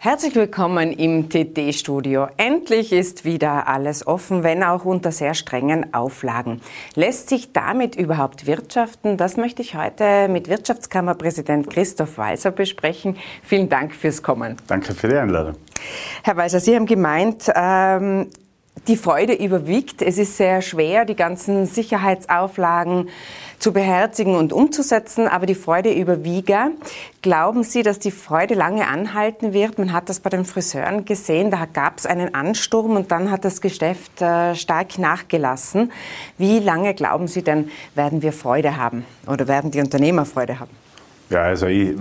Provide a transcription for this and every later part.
Herzlich willkommen im TT-Studio. Endlich ist wieder alles offen, wenn auch unter sehr strengen Auflagen. Lässt sich damit überhaupt wirtschaften? Das möchte ich heute mit Wirtschaftskammerpräsident Christoph Weiser besprechen. Vielen Dank fürs Kommen. Danke für die Einladung. Herr Weiser, Sie haben gemeint, ähm, die Freude überwiegt. Es ist sehr schwer, die ganzen Sicherheitsauflagen zu beherzigen und umzusetzen, aber die Freude überwiege. Glauben Sie, dass die Freude lange anhalten wird? Man hat das bei den Friseuren gesehen, da gab es einen Ansturm und dann hat das Geschäft äh, stark nachgelassen. Wie lange glauben Sie denn, werden wir Freude haben oder werden die Unternehmer Freude haben? Ja, also ich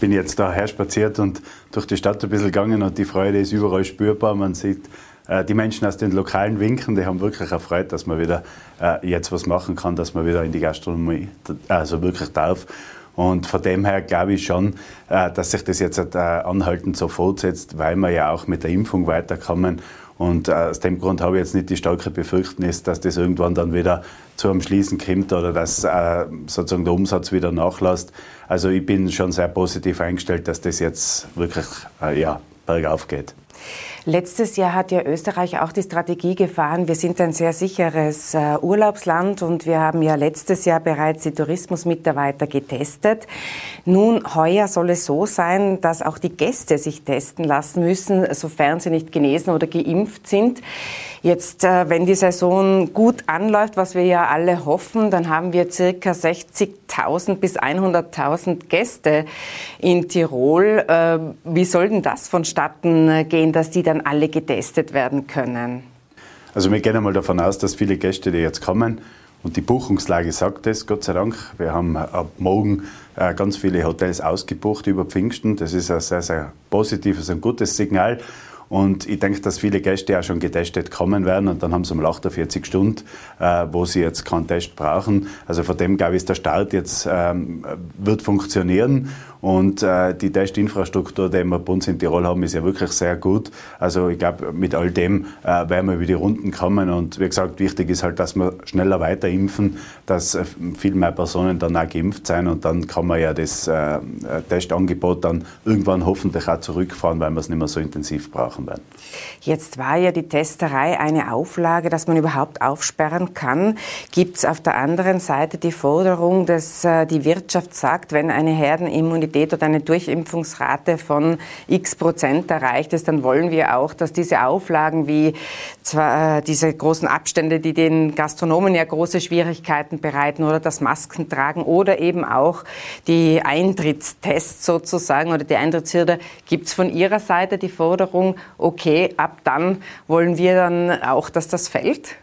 bin jetzt daher spaziert und durch die Stadt ein bisschen gegangen und die Freude ist überall spürbar. Man sieht die Menschen aus den lokalen Winken, die haben wirklich erfreut, dass man wieder äh, jetzt was machen kann, dass man wieder in die Gastronomie also wirklich darf. Und von dem her glaube ich schon, äh, dass sich das jetzt anhaltend so fortsetzt, weil wir ja auch mit der Impfung weiterkommen. Und aus dem Grund habe ich jetzt nicht die starke Befürchtnis, dass das irgendwann dann wieder zu einem Schließen kommt oder dass sozusagen der Umsatz wieder nachlässt. Also ich bin schon sehr positiv eingestellt, dass das jetzt wirklich ja, bergauf geht. Letztes Jahr hat ja Österreich auch die Strategie gefahren, wir sind ein sehr sicheres äh, Urlaubsland und wir haben ja letztes Jahr bereits die Tourismusmitarbeiter getestet. Nun, heuer soll es so sein, dass auch die Gäste sich testen lassen müssen, sofern sie nicht genesen oder geimpft sind. Jetzt, äh, wenn die Saison gut anläuft, was wir ja alle hoffen, dann haben wir circa 60.000 bis 100.000 Gäste in Tirol. Äh, wie soll denn das vonstatten äh, dass die dann alle getestet werden können? Also wir gehen einmal davon aus, dass viele Gäste, die jetzt kommen, und die Buchungslage sagt es, Gott sei Dank. Wir haben ab morgen ganz viele Hotels ausgebucht über Pfingsten. Das ist ein sehr, sehr positives und gutes Signal. Und ich denke, dass viele Gäste auch schon getestet kommen werden und dann haben sie mal 48 Stunden, äh, wo sie jetzt keinen Test brauchen. Also von dem glaube ich, ist der Start jetzt ähm, wird funktionieren und äh, die Testinfrastruktur, die wir bei uns in Tirol haben, ist ja wirklich sehr gut. Also ich glaube, mit all dem äh, werden wir über die Runden kommen. Und wie gesagt, wichtig ist halt, dass wir schneller weiter impfen, dass äh, viel mehr Personen dann auch geimpft sein und dann kann man ja das äh, Testangebot dann irgendwann hoffentlich auch zurückfahren, weil wir es nicht mehr so intensiv brauchen werden. Jetzt war ja die Testerei eine Auflage, dass man überhaupt aufsperren kann. Gibt es auf der anderen Seite die Forderung, dass äh, die Wirtschaft sagt, wenn eine Herdenimmunität Immunität oder eine Durchimpfungsrate von x Prozent erreicht ist, dann wollen wir auch, dass diese Auflagen wie zwar äh, diese großen Abstände, die den Gastronomen ja große Schwierigkeiten bereiten oder das Masken tragen oder eben auch die Eintrittstests sozusagen oder die Eintrittshürde, gibt es von Ihrer Seite die Forderung, okay, ab dann wollen wir dann auch, dass das fällt?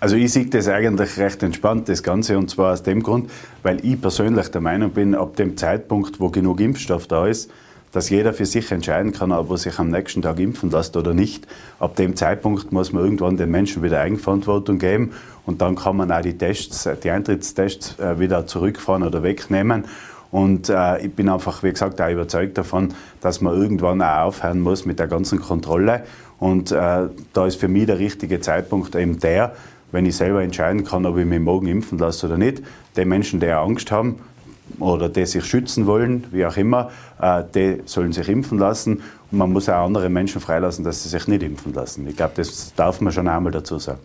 Also ich sehe das eigentlich recht entspannt, das Ganze, und zwar aus dem Grund, weil ich persönlich der Meinung bin, ab dem Zeitpunkt, wo genug Impfstoff da ist, dass jeder für sich entscheiden kann, ob er sich am nächsten Tag impfen lässt oder nicht. Ab dem Zeitpunkt muss man irgendwann den Menschen wieder Eigenverantwortung geben und dann kann man auch die Tests, die Eintrittstests äh, wieder zurückfahren oder wegnehmen. Und äh, ich bin einfach, wie gesagt, auch überzeugt davon, dass man irgendwann auch aufhören muss mit der ganzen Kontrolle. Und äh, da ist für mich der richtige Zeitpunkt eben der, wenn ich selber entscheiden kann, ob ich mich morgen impfen lasse oder nicht. Die Menschen, die Angst haben oder die sich schützen wollen, wie auch immer, äh, die sollen sich impfen lassen. Und man muss auch andere Menschen freilassen, dass sie sich nicht impfen lassen. Ich glaube, das darf man schon einmal dazu sagen.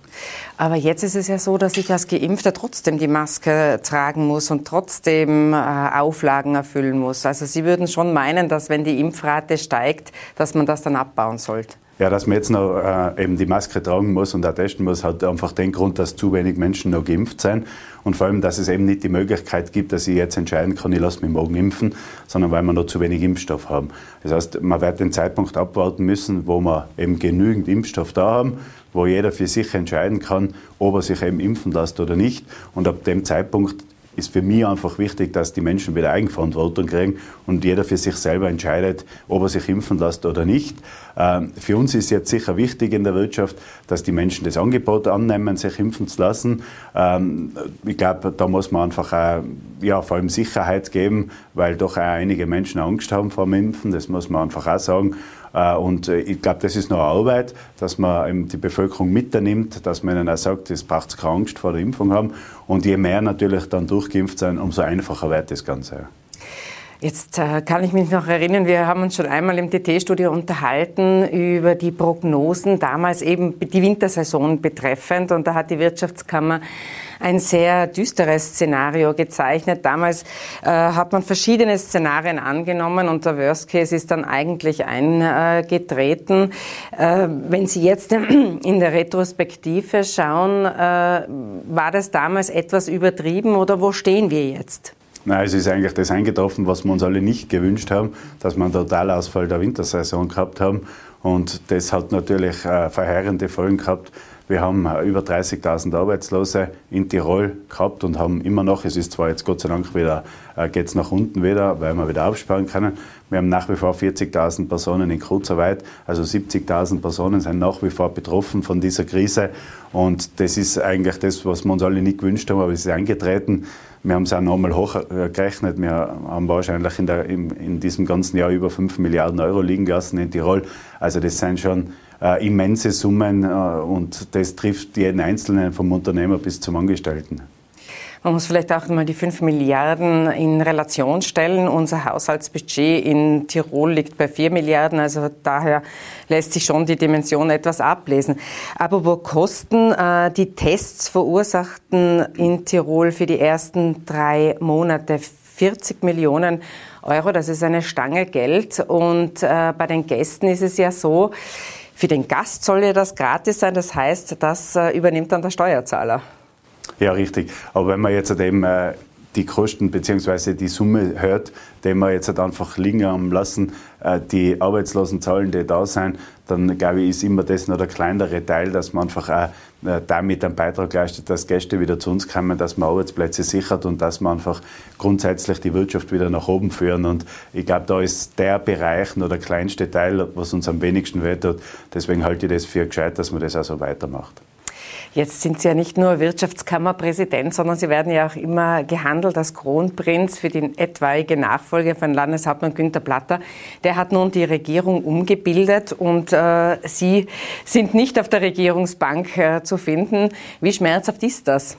Aber jetzt ist es ja so, dass ich als Geimpfter trotzdem die Maske tragen muss und trotzdem äh, Auflagen erfüllen muss. Also Sie würden schon meinen, dass wenn die Impfrate steigt, dass man das dann abbauen sollte. Ja, dass man jetzt noch äh, eben die Maske tragen muss und auch testen muss, hat einfach den Grund, dass zu wenig Menschen noch geimpft sind. Und vor allem, dass es eben nicht die Möglichkeit gibt, dass ich jetzt entscheiden kann, ich lasse mich morgen impfen, sondern weil wir noch zu wenig Impfstoff haben. Das heißt, man wird den Zeitpunkt abwarten müssen, wo wir eben genügend Impfstoff da haben, wo jeder für sich entscheiden kann, ob er sich eben impfen lässt oder nicht. Und ab dem Zeitpunkt ist für mich einfach wichtig, dass die Menschen wieder Eigenverantwortung kriegen und jeder für sich selber entscheidet, ob er sich impfen lässt oder nicht. Ähm, für uns ist jetzt sicher wichtig in der Wirtschaft, dass die Menschen das Angebot annehmen, sich impfen zu lassen. Ähm, ich glaube, da muss man einfach auch, ja, vor allem Sicherheit geben, weil doch auch einige Menschen Angst haben vor dem Impfen. Das muss man einfach auch sagen. Äh, und äh, ich glaube, das ist noch Arbeit, dass man die Bevölkerung mitnimmt, dass man ihnen auch sagt, es braucht keine Angst vor der Impfung haben. Und je mehr natürlich dann durchgeimpft sein, umso einfacher wird das Ganze. Jetzt äh, kann ich mich noch erinnern, wir haben uns schon einmal im TT-Studio unterhalten über die Prognosen, damals eben die Wintersaison betreffend. Und da hat die Wirtschaftskammer ein sehr düsteres Szenario gezeichnet. Damals äh, hat man verschiedene Szenarien angenommen und der Worst Case ist dann eigentlich eingetreten. Äh, wenn Sie jetzt in der Retrospektive schauen, äh, war das damals etwas übertrieben oder wo stehen wir jetzt? Nein, es ist eigentlich das eingetroffen, was wir uns alle nicht gewünscht haben, dass wir einen Totalausfall der Wintersaison gehabt haben. Und das hat natürlich äh, verheerende Folgen gehabt. Wir haben über 30.000 Arbeitslose in Tirol gehabt und haben immer noch, es ist zwar jetzt Gott sei Dank wieder, äh, geht es nach unten wieder, weil wir wieder aufsparen können. Wir haben nach wie vor 40.000 Personen in Kurzarbeit, also 70.000 Personen sind nach wie vor betroffen von dieser Krise. Und das ist eigentlich das, was wir uns alle nicht gewünscht haben, aber es ist eingetreten. Wir haben es auch nochmal hochgerechnet. Wir haben wahrscheinlich in, der, in, in, diesem ganzen Jahr über 5 Milliarden Euro liegen lassen in Tirol. Also das sind schon äh, immense Summen äh, und das trifft jeden Einzelnen vom Unternehmer bis zum Angestellten. Man muss vielleicht auch mal die 5 Milliarden in Relation stellen. Unser Haushaltsbudget in Tirol liegt bei 4 Milliarden, also daher lässt sich schon die Dimension etwas ablesen. Aber wo Kosten äh, die Tests verursachten in Tirol für die ersten drei Monate 40 Millionen Euro, das ist eine Stange Geld. Und äh, bei den Gästen ist es ja so, für den Gast soll ja das gratis sein, das heißt, das äh, übernimmt dann der Steuerzahler. Ja, richtig. Aber wenn man jetzt eben äh, die Kosten bzw. die Summe hört, die wir jetzt halt einfach liegen haben lassen, äh, die Arbeitslosenzahlen, die da sind, dann glaube ich, ist immer das noch der kleinere Teil, dass man einfach auch äh, damit einen Beitrag leistet, dass Gäste wieder zu uns kommen, dass man Arbeitsplätze sichert und dass man einfach grundsätzlich die Wirtschaft wieder nach oben führen. Und ich glaube, da ist der Bereich nur der kleinste Teil, was uns am wenigsten wehtut. Deswegen halte ich das für gescheit, dass man das auch so weitermacht. Jetzt sind Sie ja nicht nur Wirtschaftskammerpräsident, sondern Sie werden ja auch immer gehandelt als Kronprinz für die etwaige Nachfolge von Landeshauptmann Günter Platter. Der hat nun die Regierung umgebildet und äh, Sie sind nicht auf der Regierungsbank äh, zu finden. Wie schmerzhaft ist das?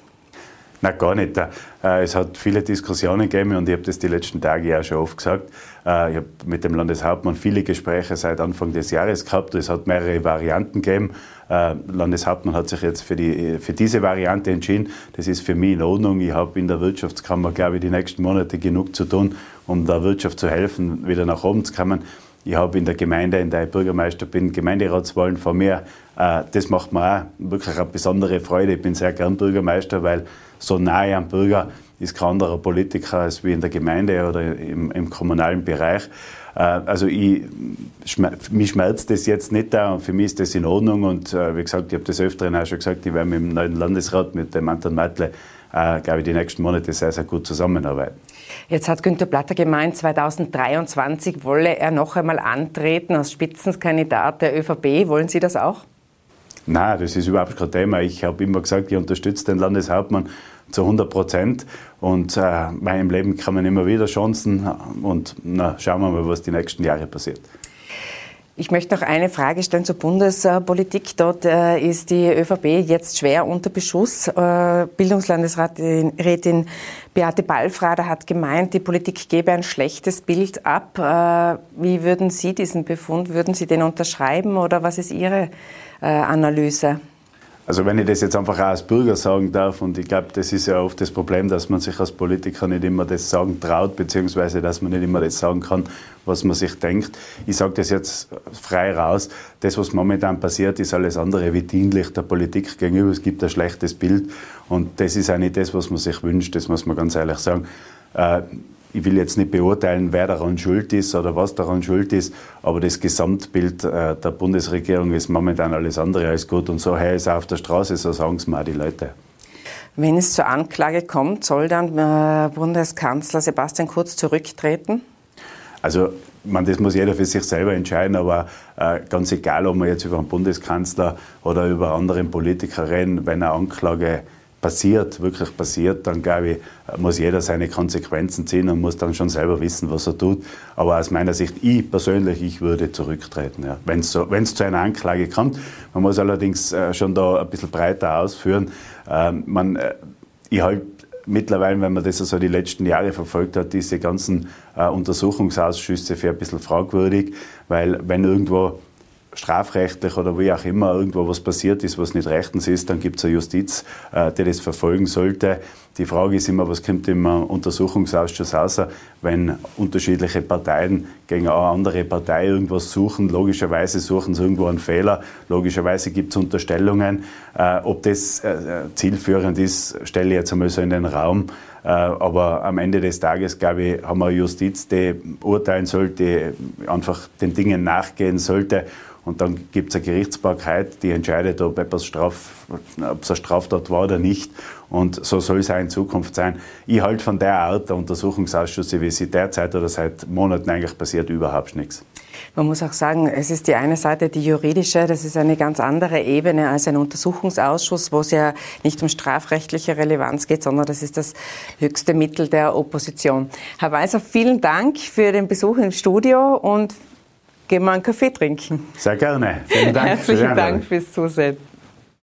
Na gar nicht. Äh, es hat viele Diskussionen gegeben und ich habe das die letzten Tage ja schon oft gesagt. Äh, ich habe mit dem Landeshauptmann viele Gespräche seit Anfang des Jahres gehabt. Es hat mehrere Varianten gegeben. Äh, Landeshauptmann hat sich jetzt für, die, für diese Variante entschieden. Das ist für mich in Ordnung. Ich habe in der Wirtschaftskammer, glaube ich, die nächsten Monate genug zu tun, um der Wirtschaft zu helfen, wieder nach oben zu kommen. Ich habe in der Gemeinde, in der ich Bürgermeister bin, Gemeinderatswahlen vor mir. Das macht mir auch wirklich eine besondere Freude. Ich bin sehr gern Bürgermeister, weil so nahe am Bürger ist kein anderer Politiker als wie in der Gemeinde oder im, im kommunalen Bereich. Äh, also ich, mich schmerzt das jetzt nicht da und für mich ist das in Ordnung und äh, wie gesagt, ich habe das öfteren auch schon gesagt, ich werde mit dem neuen Landesrat, mit dem Anton Mattle, äh, glaube ich, die nächsten Monate sehr, sehr gut zusammenarbeiten. Jetzt hat Günter Platter gemeint, 2023 wolle er noch einmal antreten als Spitzenkandidat der ÖVP. Wollen Sie das auch? Nein, das ist überhaupt kein Thema. Ich habe immer gesagt, ich unterstütze den Landeshauptmann zu 100 Prozent. Und äh, meinem Leben kann man immer wieder Chancen. Und na, schauen wir mal, was die nächsten Jahre passiert. Ich möchte noch eine Frage stellen zur Bundespolitik. Dort äh, ist die ÖVP jetzt schwer unter Beschuss. Äh, Bildungslandesrätin Beate Ballfrader hat gemeint, die Politik gebe ein schlechtes Bild ab. Äh, wie würden Sie diesen Befund, würden Sie den unterschreiben oder was ist Ihre Analyse? Also wenn ich das jetzt einfach auch als Bürger sagen darf, und ich glaube, das ist ja oft das Problem, dass man sich als Politiker nicht immer das sagen traut, beziehungsweise dass man nicht immer das sagen kann, was man sich denkt. Ich sage das jetzt frei raus. Das, was momentan passiert, ist alles andere wie dienlich der Politik gegenüber. Es gibt ein schlechtes Bild und das ist auch nicht das, was man sich wünscht, das muss man ganz ehrlich sagen. Ich will jetzt nicht beurteilen, wer daran schuld ist oder was daran schuld ist, aber das Gesamtbild äh, der Bundesregierung ist momentan alles andere als gut. Und so her ist auf der Straße, so sagen es mal die Leute. Wenn es zur Anklage kommt, soll dann äh, Bundeskanzler Sebastian Kurz zurücktreten? Also, man, das muss jeder für sich selber entscheiden, aber äh, ganz egal, ob man jetzt über einen Bundeskanzler oder über andere Politiker reden, wenn eine Anklage passiert, wirklich passiert, dann glaube ich, muss jeder seine Konsequenzen ziehen und muss dann schon selber wissen, was er tut. Aber aus meiner Sicht, ich persönlich, ich würde zurücktreten, ja, wenn es so, zu einer Anklage kommt. Man muss allerdings äh, schon da ein bisschen breiter ausführen. Ähm, man, äh, ich halte mittlerweile, wenn man das so die letzten Jahre verfolgt hat, diese ganzen äh, Untersuchungsausschüsse für ein bisschen fragwürdig, weil wenn irgendwo strafrechtlich oder wie auch immer irgendwo was passiert ist, was nicht rechtens ist, dann gibt es eine Justiz, äh, die das verfolgen sollte. Die Frage ist immer, was kommt im Untersuchungsausschuss raus, wenn unterschiedliche Parteien gegen eine andere Partei irgendwas suchen. Logischerweise suchen sie irgendwo einen Fehler. Logischerweise gibt es Unterstellungen. Äh, ob das äh, zielführend ist, stelle ich jetzt einmal so in den Raum. Aber am Ende des Tages, glaube ich, haben wir eine Justiz, die urteilen sollte, einfach den Dingen nachgehen sollte und dann gibt es eine Gerichtsbarkeit, die entscheidet, ob etwas Straf, ob es eine Straftat war oder nicht. Und so soll es auch in Zukunft sein. Ich halte von der Art der Untersuchungsausschüsse, wie sie derzeit oder seit Monaten eigentlich passiert, überhaupt nichts. Man muss auch sagen, es ist die eine Seite, die juridische, das ist eine ganz andere Ebene als ein Untersuchungsausschuss, wo es ja nicht um strafrechtliche Relevanz geht, sondern das ist das höchste Mittel der Opposition. Herr Weiser, vielen Dank für den Besuch im Studio und gehen wir einen Kaffee trinken. Sehr gerne. Vielen Dank. Herzlichen Dank fürs Zusehen.